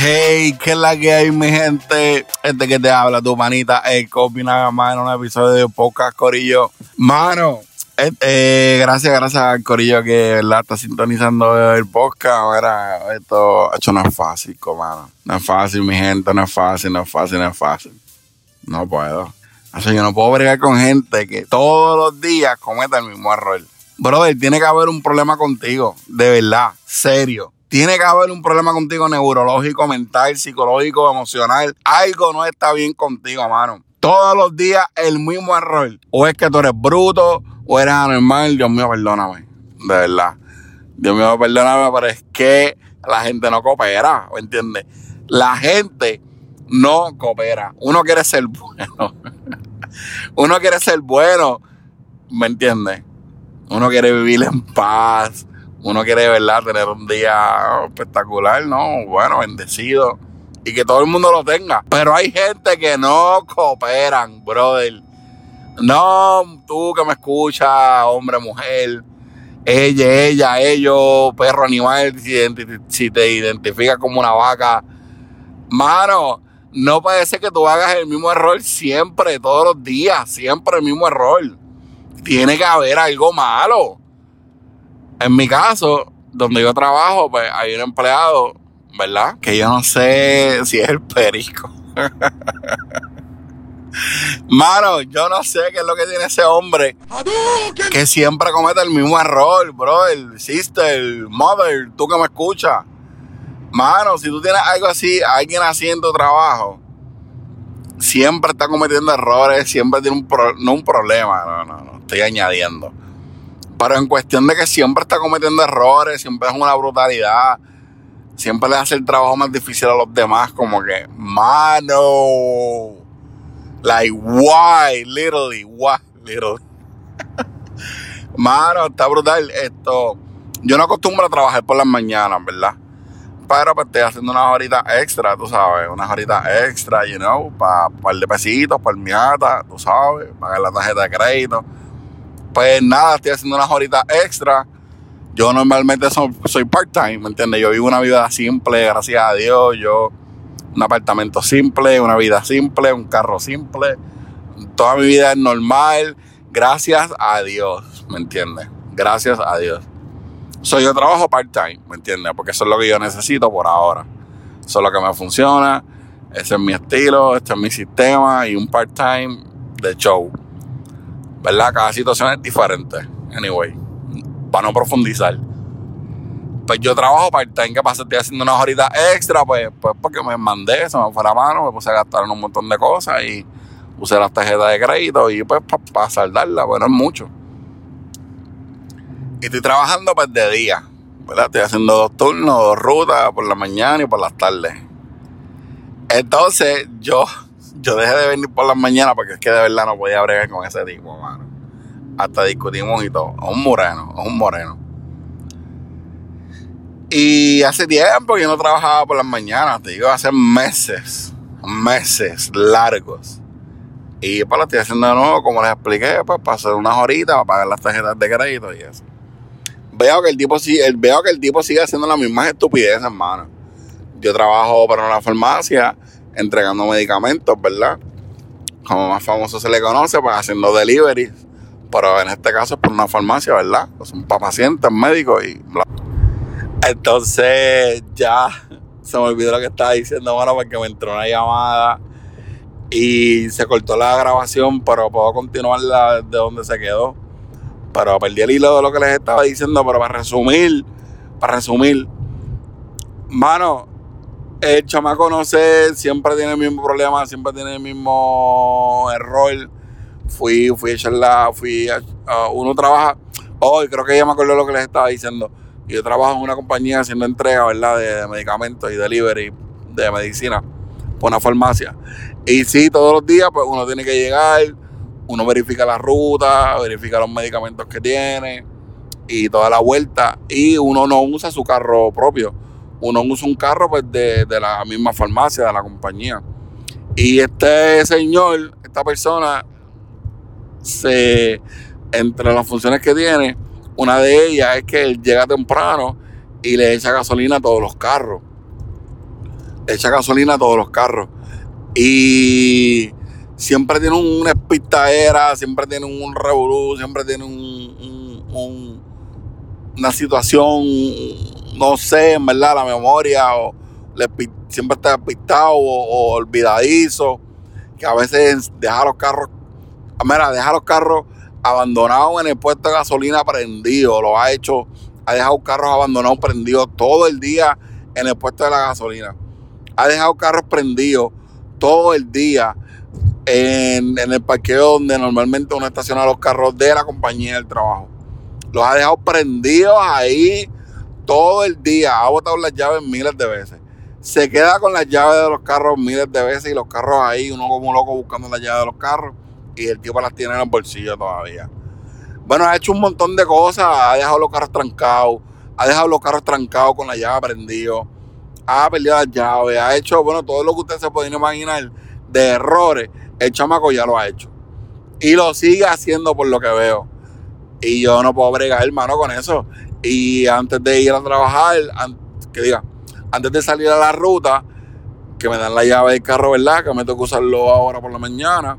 Hey, ¿qué es la que hay, mi gente? Este que te habla, tu manita, el Copy nada más en un episodio de Podcast Corillo. Mano, eh, eh, gracias, gracias al Corillo que ¿verdad? está sintonizando el podcast. Ahora, esto hecho no es fácil, mano. No es fácil, mi gente, no es fácil, no es fácil, no es fácil. No puedo. O sea, yo no puedo bregar con gente que todos los días cometa el mismo error. Brother, tiene que haber un problema contigo, de verdad, serio. Tiene que haber un problema contigo neurológico, mental, psicológico, emocional. Algo no está bien contigo, mano. Todos los días el mismo error. O es que tú eres bruto, o eres anormal. Dios mío, perdóname. De verdad. Dios mío, perdóname, pero es que la gente no coopera, ¿me entiendes? La gente no coopera. Uno quiere ser bueno. Uno quiere ser bueno, ¿me entiendes? Uno quiere vivir en paz uno quiere, ¿verdad?, tener un día espectacular, ¿no? Bueno, bendecido. Y que todo el mundo lo tenga. Pero hay gente que no cooperan, brother. No, tú que me escuchas, hombre, mujer, ella, ella, ellos, perro, animal, si, te identifica como una vaca. Mano, no ser que tú hagas el mismo error siempre, todos los días, siempre el mismo error. Tiene que haber algo malo. En mi caso, donde yo trabajo, pues hay un empleado, ¿verdad? Que yo no sé si es el perico. Mano, yo no sé qué es lo que tiene ese hombre que siempre comete el mismo error, bro. El sister, mother, tú que me escuchas. Mano, si tú tienes algo así, alguien haciendo trabajo, siempre está cometiendo errores, siempre tiene un, no un problema, no, no, no, estoy añadiendo pero en cuestión de que siempre está cometiendo errores, siempre es una brutalidad, siempre le hace el trabajo más difícil a los demás, como que, mano, like, why, literally, why, literally. mano, está brutal esto. Yo no acostumbro a trabajar por las mañanas, ¿verdad? Pero pues estoy haciendo unas horitas extra, tú sabes, unas horitas extra, you know, para un par de pesitos, para el miata, tú sabes, pagar la tarjeta de crédito pues nada, estoy haciendo unas horitas extra. Yo normalmente soy, part-time, ¿me entiendes? Yo vivo una vida simple, gracias a Dios. Yo, un apartamento simple, una vida simple, un carro simple. Toda mi vida es normal, gracias a Dios, ¿me entiendes? Gracias a Dios. Soy yo trabajo part-time, ¿me entiendes? Porque eso es lo que yo necesito por ahora. Eso es lo que me funciona. Ese es mi estilo, este es mi sistema y un part-time de show. ¿Verdad? Cada situación es diferente. Anyway, para no profundizar. Pues yo trabajo part-time, ¿qué pasa? Estoy haciendo unas horitas extra, pues, pues porque me mandé, se me fue la mano, me puse a gastar en un montón de cosas y usé las tarjetas de crédito y pues para saldarla, bueno, es mucho. Y estoy trabajando pues de día, ¿verdad? Estoy haciendo dos turnos, dos rutas, por la mañana y por las tardes. Entonces yo yo dejé de venir por las mañanas porque es que de verdad no podía bregar con ese tipo, mano. Hasta discutimos y todo. Es un moreno, es un moreno. Y hace tiempo que yo no trabajaba por las mañanas, te digo, hace meses, meses largos. Y pues lo estoy haciendo de nuevo, como les expliqué, pues para hacer unas horitas, para pagar las tarjetas de crédito y eso. Veo que el tipo, veo que el tipo sigue haciendo las mismas estupideces, hermano. Yo trabajo para una farmacia entregando medicamentos, ¿verdad? Como más famoso se le conoce, pues haciendo delivery. Pero en este caso es por una farmacia, ¿verdad? Pues son para pacientes, médicos y bla. Entonces ya se me olvidó lo que estaba diciendo, bueno, porque me entró una llamada y se cortó la grabación, pero puedo continuar de donde se quedó. Pero perdí el hilo de lo que les estaba diciendo, pero para resumir, para resumir, mano, el chamaco no sé, siempre tiene el mismo problema, siempre tiene el mismo error. Fui, fui a echarla, fui a, uno trabaja, hoy creo que ya me acuerdo lo que les estaba diciendo. Yo trabajo en una compañía haciendo entrega, ¿verdad? De, medicamentos y delivery de medicina por una farmacia. Y sí, todos los días, pues uno tiene que llegar, uno verifica la ruta, verifica los medicamentos que tiene y toda la vuelta. Y uno no usa su carro propio uno usa un carro pues, de, la misma farmacia, de la compañía. Y este señor, esta persona, se, entre las funciones que tiene, una de ellas es que él llega temprano y le echa gasolina a todos los carros. Le echa gasolina a todos los carros. Y siempre tiene una espistadera, siempre tiene un revolú, siempre tiene un, una situación, no sé, en verdad, la memoria, o siempre está despistado o, olvidadizo, que a veces deja los carros, mira, deja los carros abandonados en el puesto de gasolina prendido, lo ha hecho, ha dejado carros abandonados prendidos todo el día en el puesto de la gasolina, ha dejado carros prendidos todo el día en, el parqueo donde normalmente uno estaciona los carros de la compañía del trabajo. Los ha dejado prendidos ahí todo el día. Ha botado las llaves miles de veces. Se queda con las llaves de los carros miles de veces y los carros ahí, uno como loco buscando las llaves de los carros y el tipo las tiene en el bolsillo todavía. Bueno, ha hecho un montón de cosas. Ha dejado los carros trancados. Ha dejado los carros trancados con la llave prendidos. Ha perdido las llaves. Ha hecho, bueno, todo lo que ustedes se pueden imaginar de errores el chamaco ya lo ha hecho. Y lo sigue haciendo por lo que veo. Y yo no puedo bregar, hermano, con eso. Y antes de ir a trabajar, que diga, antes de salir a la ruta, que me dan la llave del carro, ¿verdad? Que me que usarlo ahora por la mañana.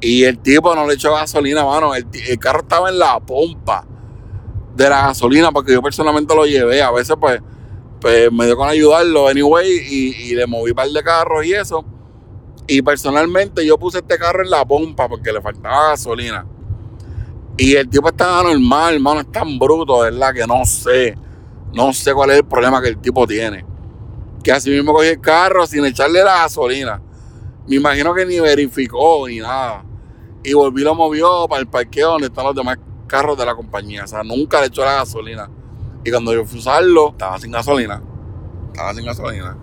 Y el tipo no le echó gasolina, mano. El, carro estaba en la pompa de la gasolina porque yo personalmente lo llevé. A veces, pues, pues me dio con ayudarlo, anyway, y, y le moví un par de carros y eso. Y personalmente yo puse este carro en la pompa porque le faltaba gasolina. Y el tipo está normal, hermano, es tan bruto, ¿verdad? Que no sé. No sé cuál es el problema que el tipo tiene. Que así mismo cogí el carro sin echarle la gasolina. Me imagino que ni verificó ni nada. Y volví lo movió para el parqueo donde están los demás carros de la compañía. O sea, nunca le echó la gasolina. Y cuando yo fui a usarlo, estaba sin gasolina. Estaba sin gasolina.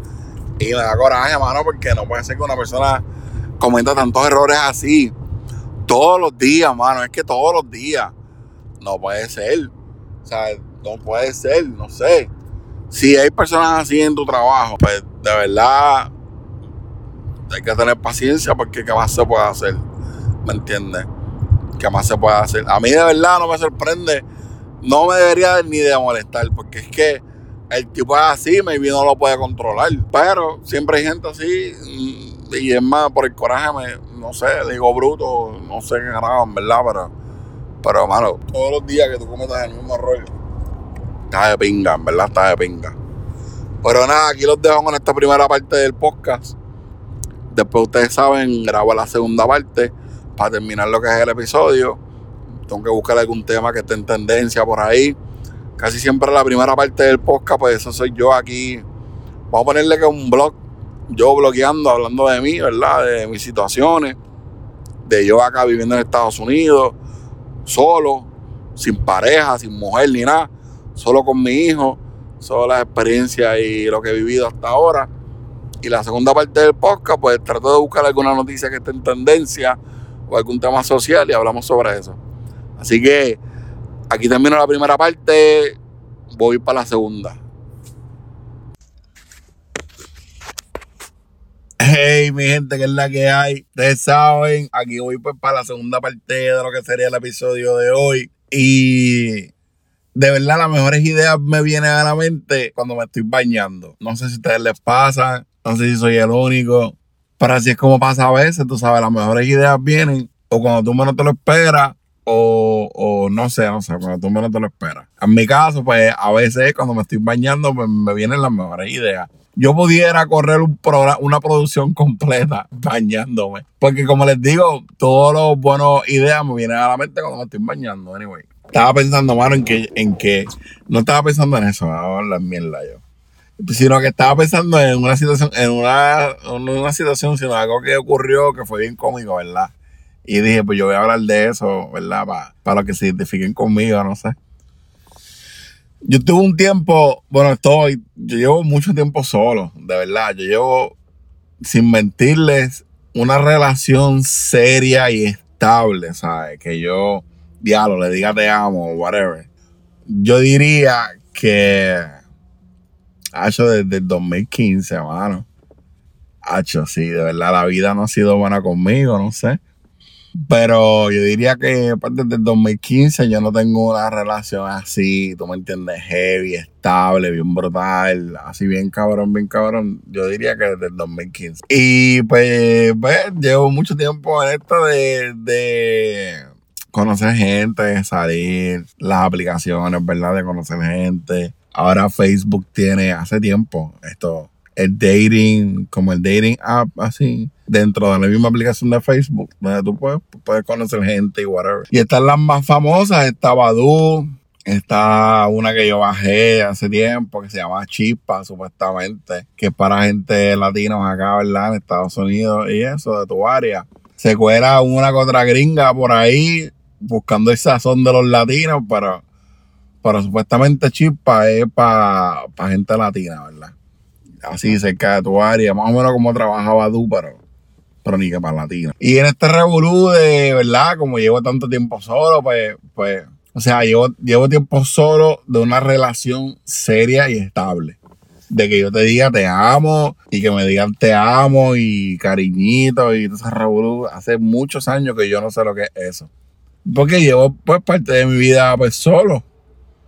Y me da coraje, mano, porque no puede ser que una persona cometa tantos errores así. Todos los días, mano. Es que todos los días. No puede ser. O sea, no puede ser, no sé. Si hay personas así en tu trabajo, pues de verdad hay que tener paciencia porque qué más se puede hacer. ¿Me entiendes? ¿Qué más se puede hacer? A mí de verdad no me sorprende. No me debería ni de molestar porque es que el tipo es así, maybe no lo puede controlar. Pero siempre hay gente así, y es más, por el coraje, me, no sé, digo bruto, no sé qué graban, ¿verdad? Pero, pero, mano, todos los días que tú cometas el mismo rollo, está de pinga, ¿verdad? Está de pinga. Pero nada, aquí los dejo con esta primera parte del podcast. Después ustedes saben, grabo la segunda parte para terminar lo que es el episodio. Tengo que buscar algún tema que esté en tendencia por ahí casi siempre la primera parte del podcast, pues eso soy yo aquí. Vamos a ponerle que un blog, yo blogueando, hablando de mí, ¿verdad? De mis situaciones, de yo acá viviendo en Estados Unidos, solo, sin pareja, sin mujer ni nada, solo con mi hijo, solo las experiencias y lo que he vivido hasta ahora. Y la segunda parte del podcast, pues trato de buscar alguna noticia que esté en tendencia o algún tema social y hablamos sobre eso. Así que Aquí termino la primera parte, voy para la segunda. Hey, mi gente, que es la que hay. Ustedes saben, aquí voy pues para la segunda parte de lo que sería el episodio de hoy. Y de verdad, las mejores ideas me vienen a la mente cuando me estoy bañando. No sé si a ustedes les pasa, no sé si soy el único, pero así es como pasa a veces, tú sabes, las mejores ideas vienen o cuando tú menos te lo esperas o, no sé, no sé, cuando tú menos te lo esperas. En mi caso, pues a veces cuando me estoy bañando, pues, me vienen las mejores ideas. Yo pudiera correr un una producción completa bañándome. Porque como les digo, todas las buenas ideas me vienen a la mente cuando me estoy bañando. Anyway. Estaba pensando, mano, en que, en que no estaba pensando en eso, la mierda yo. Sino que estaba pensando en una situación, en una, en una situación, sino algo que ocurrió que fue bien cómico, ¿verdad? Y dije, pues yo voy a hablar de eso, ¿verdad? Para, para que se identifiquen conmigo, no sé. Yo tuve un tiempo, bueno, estoy, yo llevo mucho tiempo solo, de verdad. Yo llevo, sin mentirles, una relación seria y estable, ¿sabes? Que yo, diablo, le diga te amo, whatever. Yo diría que, hecho desde el 2015, hermano. Hacho, sí, de verdad, la vida no ha sido buena conmigo, no sé. Pero yo diría que pues, desde el 2015 yo no tengo una relación así, tú me entiendes, heavy, estable, bien brutal, así bien cabrón, bien cabrón. Yo diría que desde el 2015. Y pues, pues llevo mucho tiempo en esto de, de conocer gente, salir, las aplicaciones, ¿verdad? De conocer gente. Ahora Facebook tiene hace tiempo esto, el dating, como el dating app, así, dentro de la misma aplicación de Facebook, donde tú puedes, puedes conocer gente y whatever. Y están las más famosas, está Badu, está una que yo bajé hace tiempo que se llama Chispa, supuestamente, que es para gente latina acá, ¿verdad? En Estados Unidos y eso, de tu área. Se cuela una contra gringa por ahí, buscando el sazón de los latinos, pero, pero supuestamente Chispa es para gente latina, ¿verdad? Así cerca de tu área, más o menos como trabajaba tú, pero, que para latino. Y en este revolú de, ¿verdad? Como llevo tanto tiempo solo, pues, pues, o sea, llevo, llevo tiempo solo de una relación seria y estable de que yo te diga te amo y que me digan te amo y cariñito y todo ese revolú. Hace muchos años que yo no sé lo que es eso. Porque llevo pues parte de mi vida pues solo,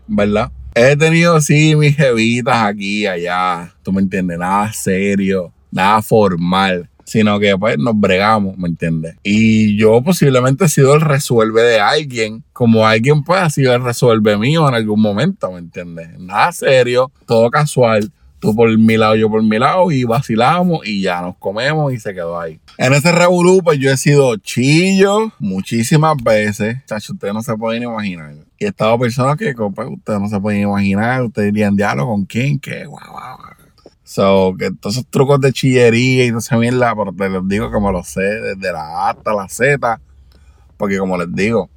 ¿verdad? He tenido sí mis jevitas aquí allá, tú me entiendes, nada serio, nada formal, sino que pues nos bregamos, ¿me entiendes? Y yo posiblemente he sido el resuelve de alguien, como alguien pues ha sido el resuelve mío en algún momento, ¿me entiendes? Nada serio, todo casual, tú por mi lado, yo por mi lado, y vacilamos y ya nos comemos y se quedó ahí. En ese revolú, pues yo he sido chillo muchísimas veces. Chacho, ustedes no se pueden imaginar. Y he estado personas que pues, ustedes no se pueden imaginar. Ustedes dirían, diálogo con quién, qué, guau, guau. So, que todos esos trucos de chillería y todo esa mierda, pero te les digo me lo sé desde la A hasta la Z. Porque como les digo,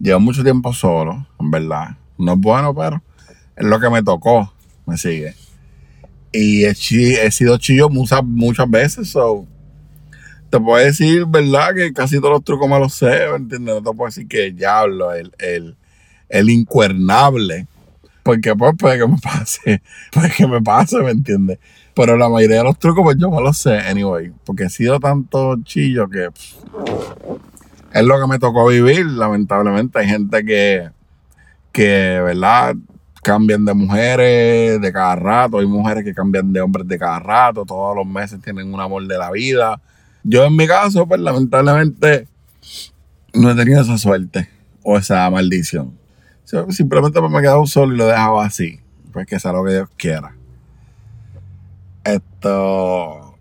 llevo mucho tiempo solo, en verdad. No es bueno, pero es lo que me tocó. Me sigue. Y he, sido chillo muchas, muchas veces, so. Te puedo decir, ¿verdad? Que casi todos los trucos me los sé, ¿me entiendes? No te puedo decir que diablo, el, el, el incuernable. Porque pues puede que me pase, puede que me pase, ¿me entiendes? Pero la mayoría de los trucos pues yo me los sé, anyway. Porque he sido tanto chillo que es lo que me tocó vivir, lamentablemente. Hay gente que, que, ¿verdad? cambian de mujeres de cada rato, hay mujeres que cambian de hombres de cada rato, todos los meses tienen un amor de la vida. Yo en mi caso, pues lamentablemente no he tenido esa suerte o esa maldición. Simplemente me he quedado solo y lo he dejado así, pues que sea lo que Dios quiera. Esto...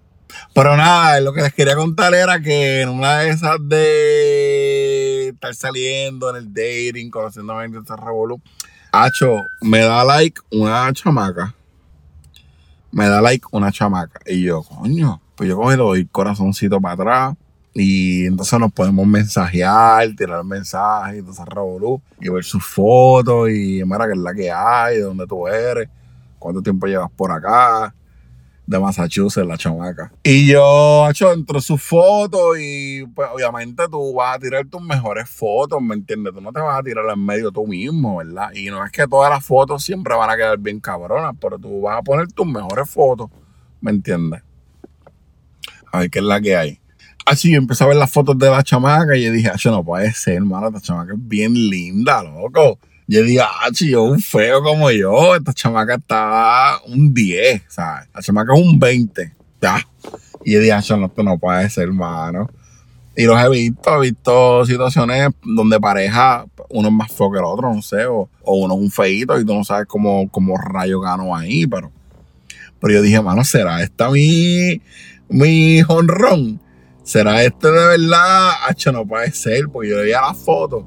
Pero nada, lo que les quería contar era que en una de esas de estar saliendo en el dating, conociendo a gente este revolución, Hacho, me da like una chamaca. Me da like una chamaca. Y yo, coño, pues yo le doy corazoncito para atrás. Y entonces nos podemos mensajear, tirar mensajes, entonces revolú, y ver sus fotos, y mira que es la que hay, de dónde tú eres, cuánto tiempo llevas por acá de Massachusetts, la chamaca. Y yo, hecho, entro sus fotos y pues obviamente tú vas a tirar tus mejores fotos, ¿me entiendes? Tú no te vas a tirar en medio tú mismo, ¿verdad? Y no es que todas las fotos siempre van a quedar bien cabronas, pero tú vas a poner tus mejores fotos, ¿me entiendes? A ver qué es la que hay. Así yo empecé a ver las fotos de la chamaca y yo dije, ah, no puede ser, hermano, esta chamaca es bien linda, loco. Yo digo, ah, yo un feo como yo, esta chamaca está un 10, ¿sabes? La chamaca es un 20, ya. Y yo dije, ah, no, esto no puede ser, hermano. Y los he visto, he visto situaciones donde pareja, uno es más feo que el otro, no sé, o, uno es un feito y tú no sabes cómo, cómo rayo ganó ahí, pero, pero yo dije, hermano, ¿será esta mi, mi honrón? ¿Será este de verdad? Hacho, no puede ser, porque yo veía las fotos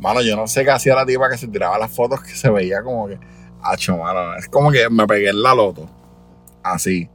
Mano, yo no sé qué hacía la tipa que se tiraba las fotos que se veía como que. Hacho, mano. Es como que me pegué en la loto. Así.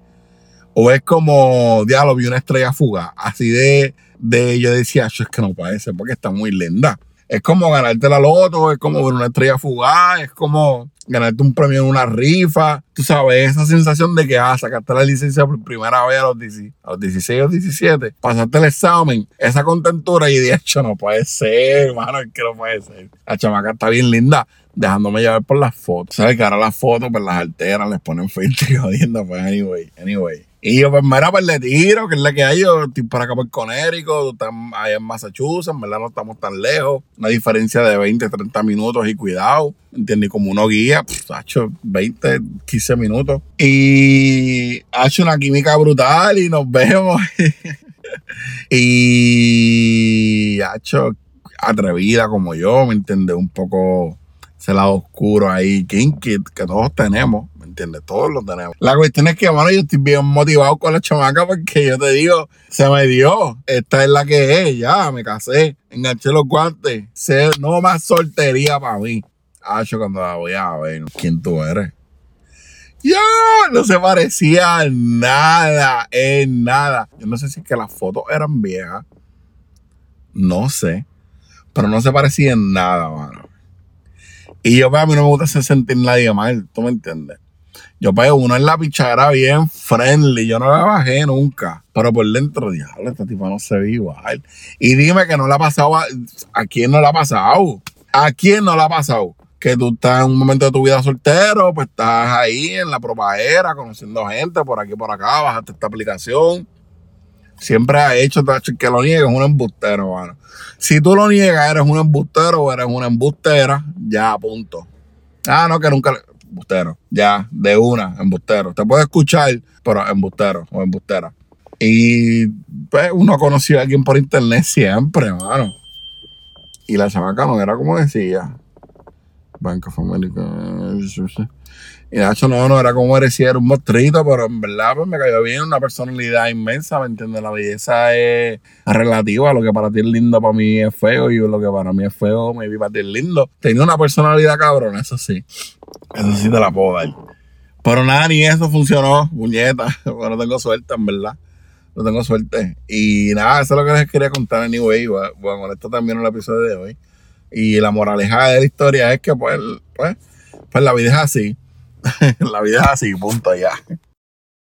O es como, diablo, vi una estrella fuga. Así de, de yo decía, es que no puede ser porque está muy linda. Es como ganarte la loto, es como ver una estrella fugaz, es como ganarte un premio en una rifa. Tú sabes, esa sensación de que, ah, sacaste la licencia por primera vez a los, 16 o 17, pasaste el examen, esa contentura y de hecho no puede ser, hermano, es que no puede ser. La chamaca está bien linda. dejándome llevar por las fotos. ¿Sabes que ahora las fotos, pues las alteran, les ponen filtro y jodiendo, pues anyway, anyway. Y yo, pues, mira, pues le tiro, que es la que hay. Yo estoy por acá por Conérico, allá en Massachusetts, ¿verdad? No estamos tan lejos. Una diferencia de 20, 30 minutos y cuidado, ¿entiendes? Como uno guía, pues, ha hecho 20, 15 minutos. Y ha hecho una química brutal y nos vemos. y ha hecho atrevida como yo, ¿me entiendes? Un poco ese lado oscuro ahí, kinky, que todos tenemos. ¿Entiendes? Todos lo tenemos. La cuestión es que, bueno, yo estoy bien motivado con la chamaca porque yo te digo, se me dio. Esta es la que es, ya, me casé, enganché los guantes. no más soltería para mí. Hacho, cuando la voy a ver, ¿quién tú eres? Yo no se parecía nada, en nada. Yo no sé si es que las fotos eran viejas. No sé. Pero no se parecía en nada, mano. Y yo, pues, a mí no me gusta hacer sentir nadie mal, ¿tú me entiendes? Yo pues uno en la pichara bien friendly, yo no la bajé nunca. Pero por dentro, diablo, esta tipa no se ve igual. Y dime que no la ha pasado a, a quién no la ha pasado. ¿A quién no la ha pasado? Que tú estás en un momento de tu vida soltero, pues estás ahí en la propagera, conociendo gente por aquí por acá, bajaste esta aplicación. Siempre ha hecho que lo niegues, es un embustero, mano. Si tú lo niegas, eres un embustero o eres una embustera, ya, punto. Ah, no, que nunca embustero. Ya, de una, embustero. Te puede escuchar, pero embustero o embustera. Y pues uno conoció a alguien por internet siempre, hermano. Y la chamaca no era como decía. Bank of. Y hecho, no, no era como decía, era un mostrito, pero en verdad pues, me cayó bien, una personalidad inmensa, ¿me entiendes? La belleza es relativa, lo que para ti es lindo para mí es feo y lo que para mí es feo, me vi para ti es lindo. Tenía una personalidad cabrona, eso sí. Eso sí te la puedo dar. Pero nada, ni eso funcionó, muñeta. Bueno, tengo suerte, en verdad. No tengo suerte. Y nada, eso es lo que les quería contar, anyway. Bueno, con esto también el episodio de hoy. Y la moraleja de la historia es que, pues, pues, pues la vida es así. la vida es así, punto ya.